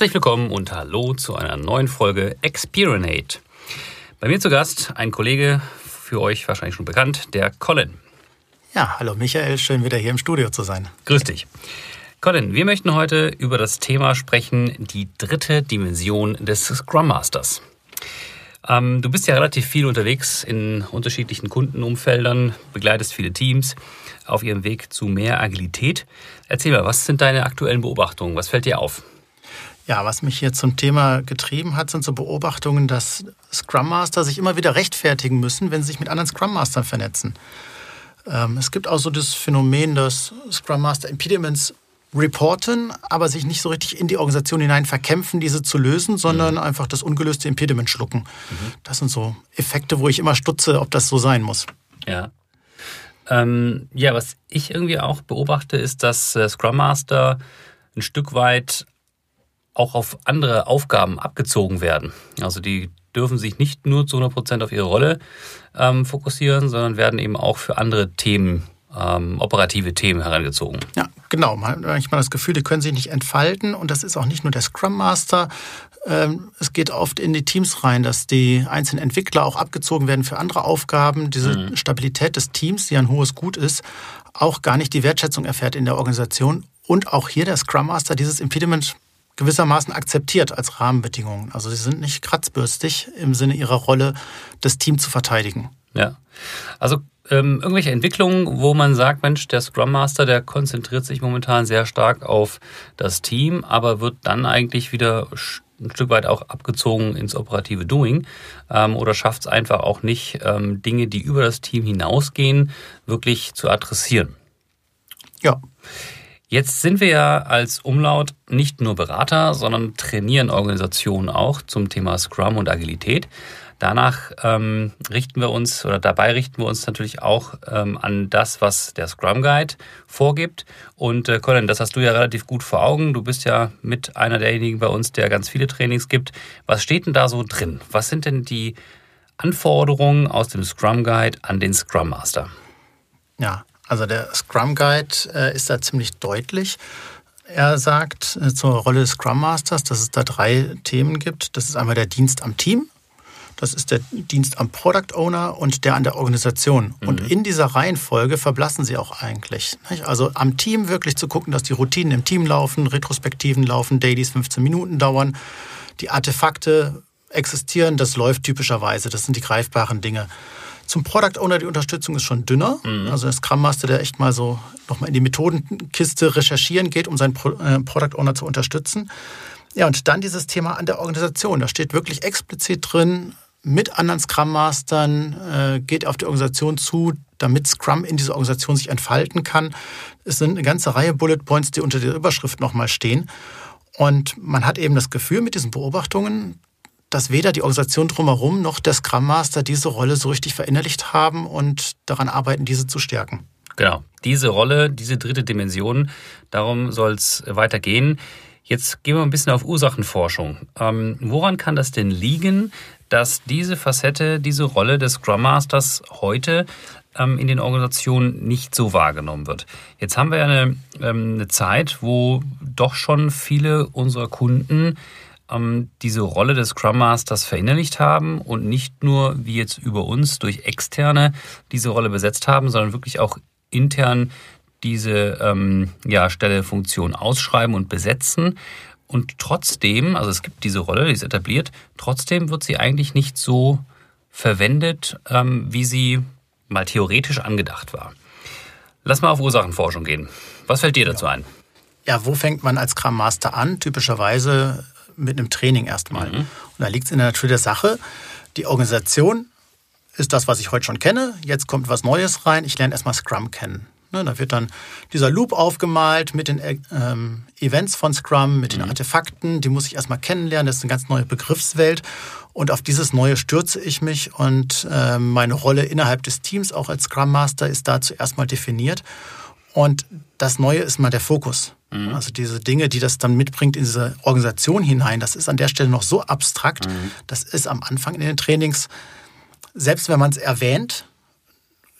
Herzlich willkommen und hallo zu einer neuen Folge Experinate. Bei mir zu Gast ein Kollege, für euch wahrscheinlich schon bekannt, der Colin. Ja, hallo Michael, schön wieder hier im Studio zu sein. Grüß dich. Colin, wir möchten heute über das Thema sprechen, die dritte Dimension des Scrum Masters. Ähm, du bist ja relativ viel unterwegs in unterschiedlichen Kundenumfeldern, begleitest viele Teams auf ihrem Weg zu mehr Agilität. Erzähl mal, was sind deine aktuellen Beobachtungen? Was fällt dir auf? Ja, was mich hier zum Thema getrieben hat, sind so Beobachtungen, dass Scrum Master sich immer wieder rechtfertigen müssen, wenn sie sich mit anderen Scrum Mastern vernetzen. Ähm, es gibt auch so das Phänomen, dass Scrum Master Impediments reporten, aber sich nicht so richtig in die Organisation hinein verkämpfen, diese zu lösen, sondern mhm. einfach das ungelöste Impediment schlucken. Mhm. Das sind so Effekte, wo ich immer stutze, ob das so sein muss. Ja. Ähm, ja, was ich irgendwie auch beobachte, ist, dass äh, Scrum Master ein Stück weit auch auf andere Aufgaben abgezogen werden. Also die dürfen sich nicht nur zu 100 Prozent auf ihre Rolle ähm, fokussieren, sondern werden eben auch für andere Themen ähm, operative Themen herangezogen. Ja, genau. Man hat manchmal das Gefühl, die können sich nicht entfalten. Und das ist auch nicht nur der Scrum Master. Ähm, es geht oft in die Teams rein, dass die einzelnen Entwickler auch abgezogen werden für andere Aufgaben. Diese mhm. Stabilität des Teams, die ein hohes Gut ist, auch gar nicht die Wertschätzung erfährt in der Organisation. Und auch hier der Scrum Master dieses Impediment gewissermaßen akzeptiert als Rahmenbedingungen. Also sie sind nicht kratzbürstig im Sinne ihrer Rolle, das Team zu verteidigen. Ja. Also ähm, irgendwelche Entwicklungen, wo man sagt, Mensch, der Scrum Master, der konzentriert sich momentan sehr stark auf das Team, aber wird dann eigentlich wieder ein Stück weit auch abgezogen ins operative Doing ähm, oder schafft es einfach auch nicht, ähm, Dinge, die über das Team hinausgehen, wirklich zu adressieren. Ja. Jetzt sind wir ja als Umlaut nicht nur Berater, sondern trainieren Organisationen auch zum Thema Scrum und Agilität. Danach ähm, richten wir uns oder dabei richten wir uns natürlich auch ähm, an das, was der Scrum Guide vorgibt. Und äh, Colin, das hast du ja relativ gut vor Augen. Du bist ja mit einer derjenigen bei uns, der ganz viele Trainings gibt. Was steht denn da so drin? Was sind denn die Anforderungen aus dem Scrum Guide an den Scrum Master? Ja, also der Scrum Guide äh, ist da ziemlich deutlich. Er sagt äh, zur Rolle des Scrum Masters, dass es da drei Themen gibt. Das ist einmal der Dienst am Team, das ist der Dienst am Product Owner und der an der Organisation. Mhm. Und in dieser Reihenfolge verblassen sie auch eigentlich. Also am Team wirklich zu gucken, dass die Routinen im Team laufen, Retrospektiven laufen, Dailies 15 Minuten dauern, die Artefakte existieren, das läuft typischerweise. Das sind die greifbaren Dinge. Zum Product Owner die Unterstützung ist schon dünner. Mhm. Also der Scrum Master, der echt mal so nochmal in die Methodenkiste recherchieren geht, um seinen äh, Product Owner zu unterstützen. Ja, und dann dieses Thema an der Organisation. Da steht wirklich explizit drin, mit anderen Scrum Mastern, äh, geht auf die Organisation zu, damit Scrum in dieser Organisation sich entfalten kann. Es sind eine ganze Reihe Bullet Points, die unter der Überschrift nochmal stehen. Und man hat eben das Gefühl mit diesen Beobachtungen, dass weder die Organisation drumherum noch der Scrum Master diese Rolle so richtig verinnerlicht haben und daran arbeiten, diese zu stärken. Genau, diese Rolle, diese dritte Dimension, darum soll es weitergehen. Jetzt gehen wir ein bisschen auf Ursachenforschung. Ähm, woran kann das denn liegen, dass diese Facette, diese Rolle des Scrum Masters heute ähm, in den Organisationen nicht so wahrgenommen wird. Jetzt haben wir ja eine, ähm, eine Zeit, wo doch schon viele unserer Kunden ähm, diese Rolle des Scrum Masters verinnerlicht haben und nicht nur wie jetzt über uns durch Externe diese Rolle besetzt haben, sondern wirklich auch intern diese ähm, ja, Stelle, Funktion ausschreiben und besetzen. Und trotzdem, also es gibt diese Rolle, die ist etabliert, trotzdem wird sie eigentlich nicht so verwendet, ähm, wie sie mal theoretisch angedacht war. Lass mal auf Ursachenforschung gehen. Was fällt dir dazu ein? Ja, wo fängt man als Scrum Master an? Typischerweise mit einem Training erstmal. Mhm. Und da liegt es in der Natur der Sache. Die Organisation ist das, was ich heute schon kenne. Jetzt kommt was Neues rein. Ich lerne erstmal Scrum kennen. Ne, da wird dann dieser Loop aufgemalt mit den ähm, Events von Scrum, mit den mhm. Artefakten. Die muss ich erstmal kennenlernen. Das ist eine ganz neue Begriffswelt. Und auf dieses Neue stürze ich mich. Und äh, meine Rolle innerhalb des Teams, auch als Scrum Master, ist dazu erstmal definiert. Und das Neue ist mal der Fokus. Mhm. Also diese Dinge, die das dann mitbringt in diese Organisation hinein, das ist an der Stelle noch so abstrakt. Mhm. Das ist am Anfang in den Trainings, selbst wenn man es erwähnt,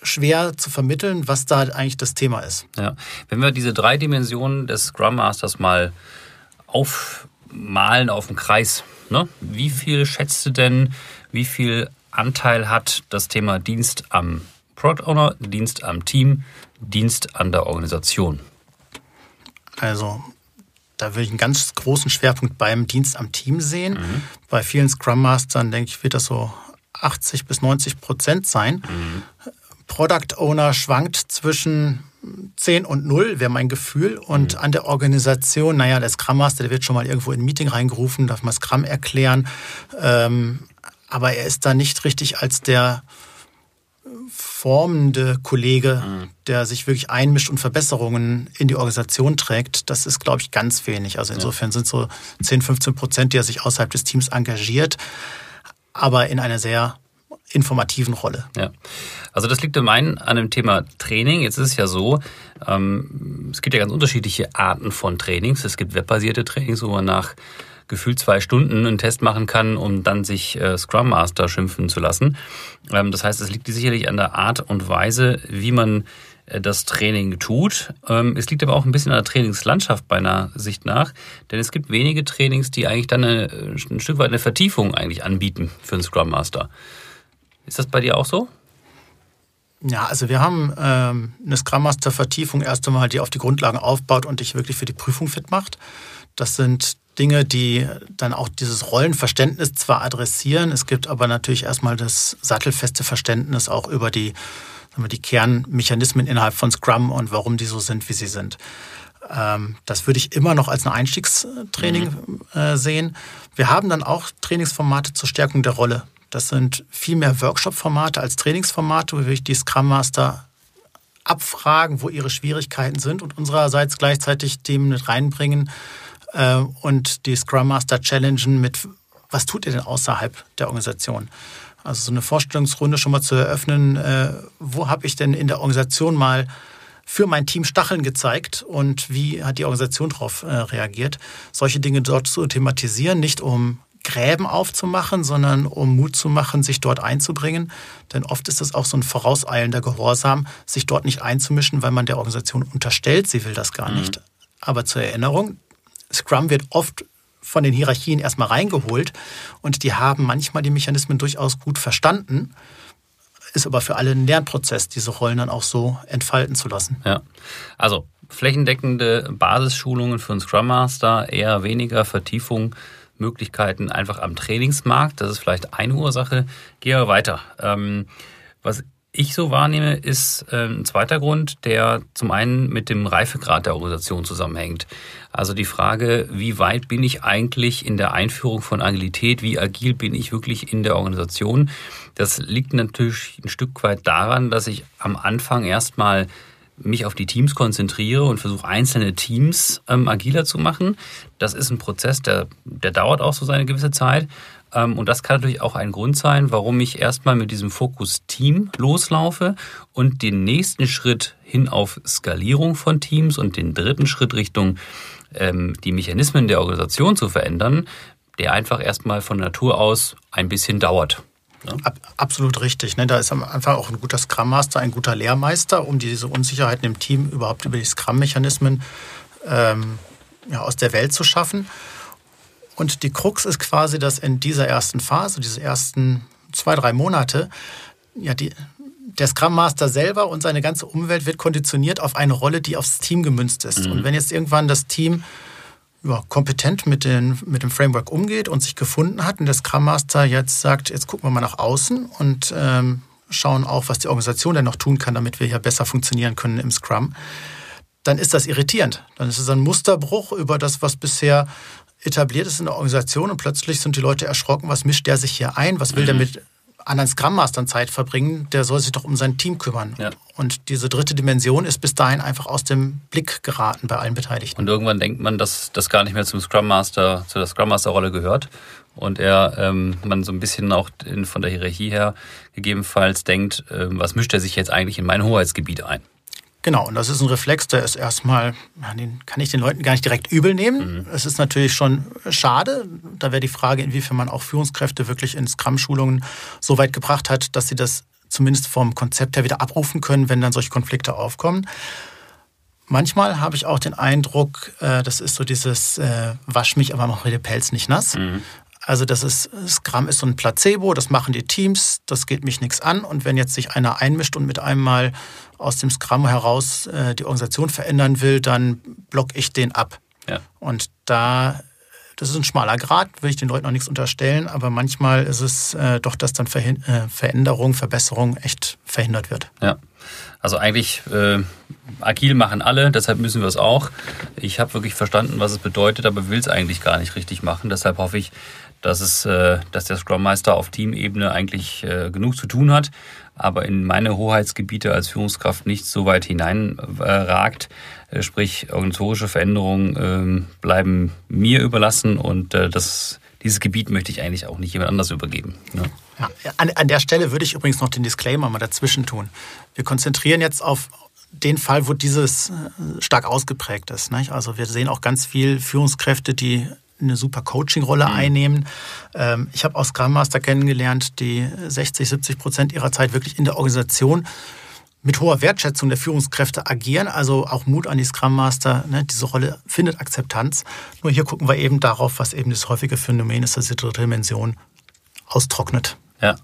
schwer zu vermitteln, was da eigentlich das Thema ist. Ja. Wenn wir diese drei Dimensionen des Scrum Masters mal auf malen auf dem Kreis. Ne? Wie viel schätzt du denn, wie viel Anteil hat das Thema Dienst am Product Owner, Dienst am Team, Dienst an der Organisation? Also da würde ich einen ganz großen Schwerpunkt beim Dienst am Team sehen. Mhm. Bei vielen Scrum Mastern, denke ich, wird das so 80 bis 90 Prozent sein. Mhm. Product Owner schwankt zwischen 10 und 0, wäre mein Gefühl. Und mhm. an der Organisation, naja, der Scrum Master, der wird schon mal irgendwo in ein Meeting reingerufen, darf mal Scrum erklären. Ähm, aber er ist da nicht richtig als der formende Kollege, mhm. der sich wirklich einmischt und Verbesserungen in die Organisation trägt, das ist, glaube ich, ganz wenig. Also insofern ja. sind so 10, 15 Prozent, die er sich außerhalb des Teams engagiert, aber in einer sehr informativen Rolle. Ja. Also das liegt im einen an dem Thema Training. Jetzt ist es ja so, ähm, es gibt ja ganz unterschiedliche Arten von Trainings. Es gibt webbasierte Trainings, wo man nach gefühlt zwei Stunden einen Test machen kann, um dann sich äh, Scrum Master schimpfen zu lassen. Ähm, das heißt, es liegt sicherlich an der Art und Weise, wie man äh, das Training tut. Ähm, es liegt aber auch ein bisschen an der Trainingslandschaft meiner Sicht nach, denn es gibt wenige Trainings, die eigentlich dann eine, ein Stück weit eine Vertiefung eigentlich anbieten für einen Scrum Master. Ist das bei dir auch so? Ja, also wir haben ähm, eine Scrum Master Vertiefung erst einmal, die auf die Grundlagen aufbaut und dich wirklich für die Prüfung fit macht. Das sind Dinge, die dann auch dieses Rollenverständnis zwar adressieren, es gibt aber natürlich erstmal das sattelfeste Verständnis auch über die, sagen wir, die Kernmechanismen innerhalb von Scrum und warum die so sind, wie sie sind. Ähm, das würde ich immer noch als ein Einstiegstraining mhm. Äh, sehen. Wir haben dann auch Trainingsformate zur Stärkung der Rolle. Das sind viel mehr Workshop-Formate als Trainingsformate, wo wir die Scrum Master abfragen, wo ihre Schwierigkeiten sind und unsererseits gleichzeitig Themen mit reinbringen, äh, und die Scrum Master challengen mit, was tut ihr denn außerhalb der Organisation? Also so eine Vorstellungsrunde schon mal zu eröffnen, äh, wo habe ich denn in der Organisation mal für mein Team Stacheln gezeigt und wie hat die Organisation darauf äh, reagiert? Solche Dinge dort zu thematisieren, nicht um Gräben aufzumachen, sondern um Mut zu machen, sich dort einzubringen. Denn oft ist es auch so ein vorauseilender Gehorsam, sich dort nicht einzumischen, weil man der Organisation unterstellt, sie will das gar mhm. nicht. Aber zur Erinnerung, Scrum wird oft von den Hierarchien erstmal reingeholt und die haben manchmal die Mechanismen durchaus gut verstanden. Ist aber für alle ein Lernprozess, diese Rollen dann auch so entfalten zu lassen. Ja, also flächendeckende Basisschulungen für einen Scrum Master, eher weniger Vertiefung, Möglichkeiten einfach am Trainingsmarkt. Das ist vielleicht eine Ursache. Gehen wir weiter. Ähm, was ich so wahrnehme, ist äh, ein zweiter Grund, der zum einen mit dem Reifegrad der Organisation zusammenhängt. Also die Frage, wie weit bin ich eigentlich in der Einführung von Agilität, wie agil bin ich wirklich in der Organisation. Das liegt natürlich ein Stück weit daran, dass ich am Anfang erstmal mich auf die Teams konzentriere und versuche einzelne Teams ähm, agiler zu machen. Das ist ein Prozess, der, der dauert auch so seine gewisse Zeit. Ähm, und das kann natürlich auch ein Grund sein, warum ich erstmal mit diesem Fokus Team loslaufe und den nächsten Schritt hin auf Skalierung von Teams und den dritten Schritt Richtung ähm, die Mechanismen der Organisation zu verändern, der einfach erstmal von Natur aus ein bisschen dauert. Ja? absolut richtig. Ne? Da ist am Anfang auch ein guter Scrum Master, ein guter Lehrmeister, um diese Unsicherheiten im Team überhaupt über die Scrum-Mechanismen ähm, ja, aus der Welt zu schaffen. Und die Krux ist quasi, dass in dieser ersten Phase, diese ersten zwei, drei Monate, ja, die, der Scrum Master selber und seine ganze Umwelt wird konditioniert auf eine Rolle, die aufs Team gemünzt ist. Mhm. Und wenn jetzt irgendwann das Team ja, kompetent mit, den, mit dem Framework umgeht und sich gefunden hat und der Scrum Master jetzt sagt, jetzt gucken wir mal nach außen und ähm, schauen auch, was die Organisation denn noch tun kann, damit wir hier besser funktionieren können im Scrum, dann ist das irritierend. Dann ist es ein Musterbruch über das, was bisher etabliert ist in der Organisation und plötzlich sind die Leute erschrocken, was mischt der sich hier ein, was will mhm. der mit anderen Scrum Mastern Zeit verbringen, der soll sich doch um sein Team kümmern. Ja. Und diese dritte Dimension ist bis dahin einfach aus dem Blick geraten bei allen Beteiligten. Und irgendwann denkt man, dass das gar nicht mehr zum Scrum Master, zu der Scrum Master Rolle gehört. Und er, ähm, man so ein bisschen auch in, von der Hierarchie her gegebenenfalls denkt, ähm, was mischt er sich jetzt eigentlich in mein Hoheitsgebiet ein? Genau, und das ist ein Reflex, der ist erstmal, den kann ich den Leuten gar nicht direkt übel nehmen. Mhm. Es ist natürlich schon schade. Da wäre die Frage, inwiefern man auch Führungskräfte wirklich in Scrum-Schulungen so weit gebracht hat, dass sie das zumindest vom Konzept her wieder abrufen können, wenn dann solche Konflikte aufkommen. manchmal habe ich auch den Eindruck, äh, das ist so dieses äh, Wasch mich, aber mach mir den Pelz nicht nass. Mhm. Also das ist, Scrum ist so ein Placebo, das machen die Teams, das geht mich nichts an. Und wenn jetzt sich einer einmischt und mit einmal aus dem Scrum heraus äh, die Organisation verändern will, dann block ich den ab. Ja. Und da, das ist ein schmaler Grad, will ich den Leuten noch nichts unterstellen, aber manchmal ist es äh, doch, dass dann Verhin äh, Veränderung, Verbesserung echt verhindert wird. Ja. Also eigentlich äh, agil machen alle, deshalb müssen wir es auch. Ich habe wirklich verstanden, was es bedeutet, aber will es eigentlich gar nicht richtig machen. Deshalb hoffe ich, dass, es, äh, dass der Scrum Meister auf Teamebene eigentlich äh, genug zu tun hat, aber in meine Hoheitsgebiete als Führungskraft nicht so weit hineinragt. Äh, sprich, organisatorische Veränderungen ähm, bleiben mir überlassen und das, dieses Gebiet möchte ich eigentlich auch nicht jemand anders übergeben. Ne? Ja, an, an der Stelle würde ich übrigens noch den Disclaimer mal dazwischen tun. Wir konzentrieren jetzt auf den Fall, wo dieses stark ausgeprägt ist. Nicht? Also wir sehen auch ganz viel Führungskräfte, die eine super Coaching-Rolle mhm. einnehmen. Ähm, ich habe auch Scrum Master kennengelernt, die 60, 70 Prozent ihrer Zeit wirklich in der Organisation mit hoher Wertschätzung der Führungskräfte agieren. Also auch Mut an die Scrum Master. Ne? Diese Rolle findet Akzeptanz. Nur hier gucken wir eben darauf, was eben das häufige Phänomen ist, dass die dritte Dimension austrocknet. Ja.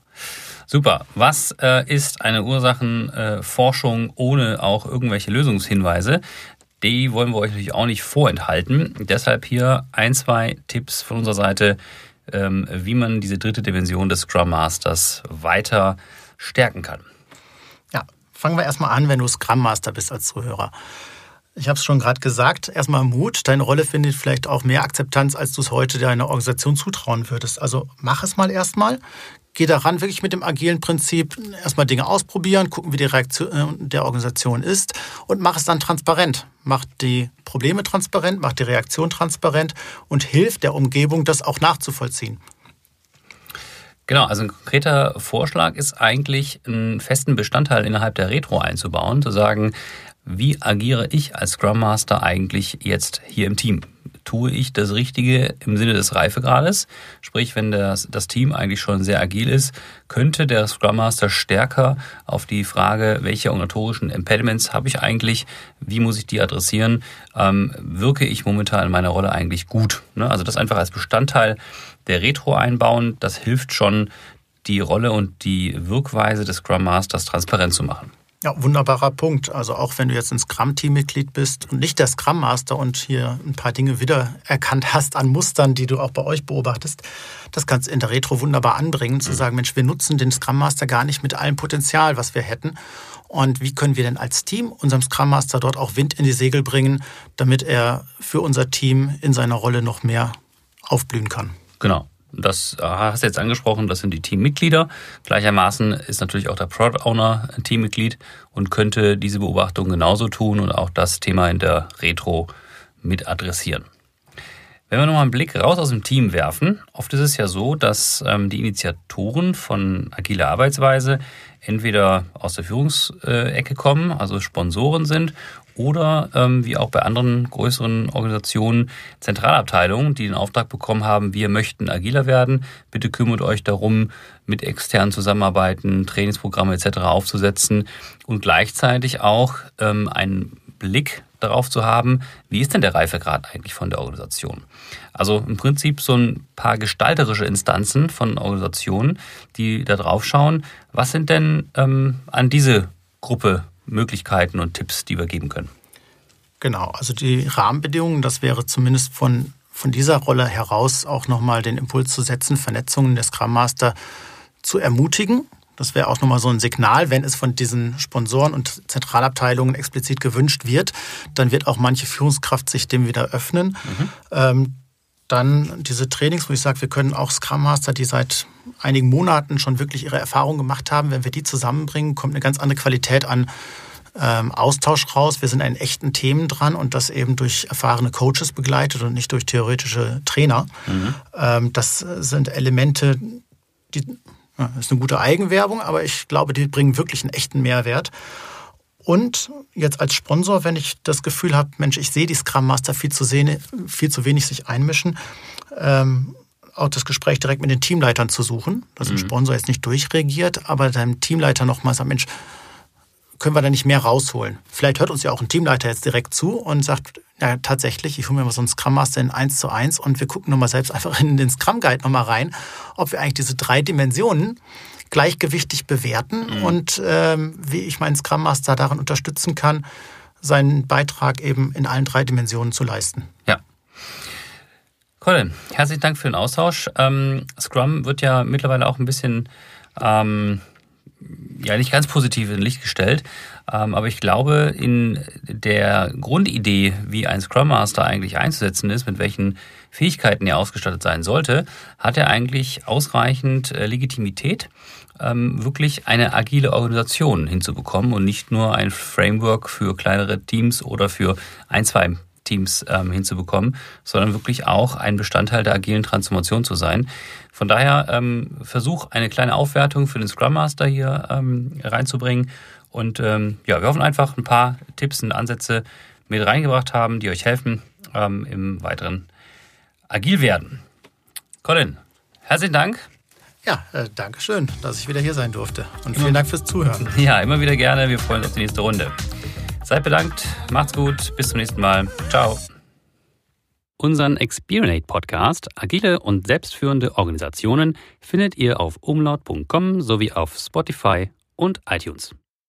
Super. Was äh, ist eine Ursachenforschung äh, ohne auch irgendwelche Lösungshinweise? Die wollen wir euch natürlich auch nicht vorenthalten. Deshalb hier ein, zwei Tipps von unserer Seite, ähm, wie man diese dritte Dimension des Scrum Masters weiter stärken kann. Ja, fangen wir erstmal an, wenn du Scrum Master bist als Zuhörer. Ich habe es schon gerade gesagt, erstmal Mut. Deine Rolle findet vielleicht auch mehr Akzeptanz, als du es heute deiner Organisation zutrauen würdest. Also mach es mal erstmal geh daran wirklich mit dem agilen Prinzip erstmal Dinge ausprobieren, gucken, wie die Reaktion äh, der Organisation ist und mach es dann transparent. Mach die Probleme transparent, mach die Reaktion transparent und hilf der Umgebung, das auch nachzuvollziehen. Genau, also ein konkreter Vorschlag ist eigentlich, einen festen Bestandteil innerhalb der Retro einzubauen, zu sagen, wie agiere ich als Scrum Master eigentlich jetzt hier im Team? Tue ich das Richtige im Sinne des Reifegrades. Sprich, wenn das, das Team eigentlich schon sehr agil ist, könnte der Scrum Master stärker auf die Frage, welche organisatorischen Impediments habe ich eigentlich, wie muss ich die adressieren, ähm, wirke ich momentan in meiner Rolle eigentlich gut. Ne? Also das einfach als Bestandteil der Retro einbauen, das hilft schon, die Rolle und die Wirkweise des Scrum Masters transparent zu machen. Ja, wunderbarer Punkt. Also auch wenn du jetzt ein Scrum-Team-Mitglied bist und nicht der Scrum Master und hier ein paar Dinge wiedererkannt hast an Mustern, die du auch bei euch beobachtest, das kannst du in der Retro wunderbar anbringen, zu mhm. sagen, Mensch, wir nutzen den Scrum Master gar nicht mit allem Potenzial, was wir hätten. Und wie können wir denn als Team unserem Scrum Master dort auch Wind in die Segel bringen, damit er für unser Team in seiner Rolle noch mehr aufblühen kann? Genau. Das hast du jetzt angesprochen, das sind die Teammitglieder. Gleichermaßen ist natürlich auch der Product Owner ein Teammitglied und könnte diese Beobachtung genauso tun und auch das Thema in der Retro mit adressieren. Wenn wir nochmal einen Blick raus aus dem Team werfen, oft ist es ja so, dass ähm, die Initiatoren von agiler Arbeitsweise entweder aus der Führungsecke kommen, also Sponsoren sind, oder ähm, wie auch bei anderen größeren Organisationen Zentralabteilungen, die den Auftrag bekommen haben, wir möchten agiler werden, bitte kümmert euch darum, mit externen zusammenarbeiten, Trainingsprogramme etc. aufzusetzen und gleichzeitig auch ähm, einen Blick darauf zu haben, wie ist denn der Reifegrad eigentlich von der Organisation? Also im Prinzip so ein paar gestalterische Instanzen von Organisationen, die da drauf schauen, was sind denn ähm, an diese Gruppe Möglichkeiten und Tipps, die wir geben können? Genau, also die Rahmenbedingungen, das wäre zumindest von, von dieser Rolle heraus auch nochmal den Impuls zu setzen, Vernetzungen des Scrum Master zu ermutigen. Das wäre auch nochmal so ein Signal, wenn es von diesen Sponsoren und Zentralabteilungen explizit gewünscht wird, dann wird auch manche Führungskraft sich dem wieder öffnen. Mhm. Ähm, dann diese Trainings, wo ich sage, wir können auch Scrum Master, die seit einigen Monaten schon wirklich ihre Erfahrungen gemacht haben, wenn wir die zusammenbringen, kommt eine ganz andere Qualität an ähm, Austausch raus. Wir sind an echten Themen dran und das eben durch erfahrene Coaches begleitet und nicht durch theoretische Trainer. Mhm. Ähm, das sind Elemente, die ja, ist eine gute Eigenwerbung, aber ich glaube, die bringen wirklich einen echten Mehrwert. Und jetzt als Sponsor, wenn ich das Gefühl habe, Mensch, ich sehe die Scrum Master viel zu, sehen, viel zu wenig sich einmischen, ähm, auch das Gespräch direkt mit den Teamleitern zu suchen, dass mhm. ein Sponsor jetzt nicht durchregiert, aber deinem Teamleiter nochmal sagt, Mensch, können wir da nicht mehr rausholen? Vielleicht hört uns ja auch ein Teamleiter jetzt direkt zu und sagt, ja, tatsächlich, ich hole mir mal so einen Scrum Master in 1 zu 1 und wir gucken nochmal selbst einfach in den Scrum Guide nochmal rein, ob wir eigentlich diese drei Dimensionen gleichgewichtig bewerten mhm. und ähm, wie ich meinen Scrum Master darin unterstützen kann, seinen Beitrag eben in allen drei Dimensionen zu leisten. Ja. Colin, herzlichen Dank für den Austausch. Ähm, Scrum wird ja mittlerweile auch ein bisschen ähm, ja nicht ganz positiv in Licht gestellt. Ähm, aber ich glaube, in der Grundidee, wie ein Scrum Master eigentlich einzusetzen ist, mit welchen Fähigkeiten er ausgestattet sein sollte, hat er eigentlich ausreichend äh, Legitimität, ähm, wirklich eine agile Organisation hinzubekommen und nicht nur ein Framework für kleinere Teams oder für ein, zwei Teams ähm, hinzubekommen, sondern wirklich auch ein Bestandteil der agilen Transformation zu sein. Von daher ähm, versuch eine kleine Aufwertung für den Scrum Master hier ähm, reinzubringen. Und ähm, ja, wir hoffen einfach ein paar Tipps und Ansätze mit reingebracht haben, die euch helfen ähm, im weiteren agil werden. Colin, herzlichen Dank. Ja, äh, danke schön, dass ich wieder hier sein durfte. Und vielen Dank fürs Zuhören. Ja, immer wieder gerne. Wir freuen uns auf die nächste Runde. Seid bedankt, macht's gut, bis zum nächsten Mal. Ciao. Unseren Experience Podcast Agile und selbstführende Organisationen findet ihr auf umlaut.com sowie auf Spotify und iTunes.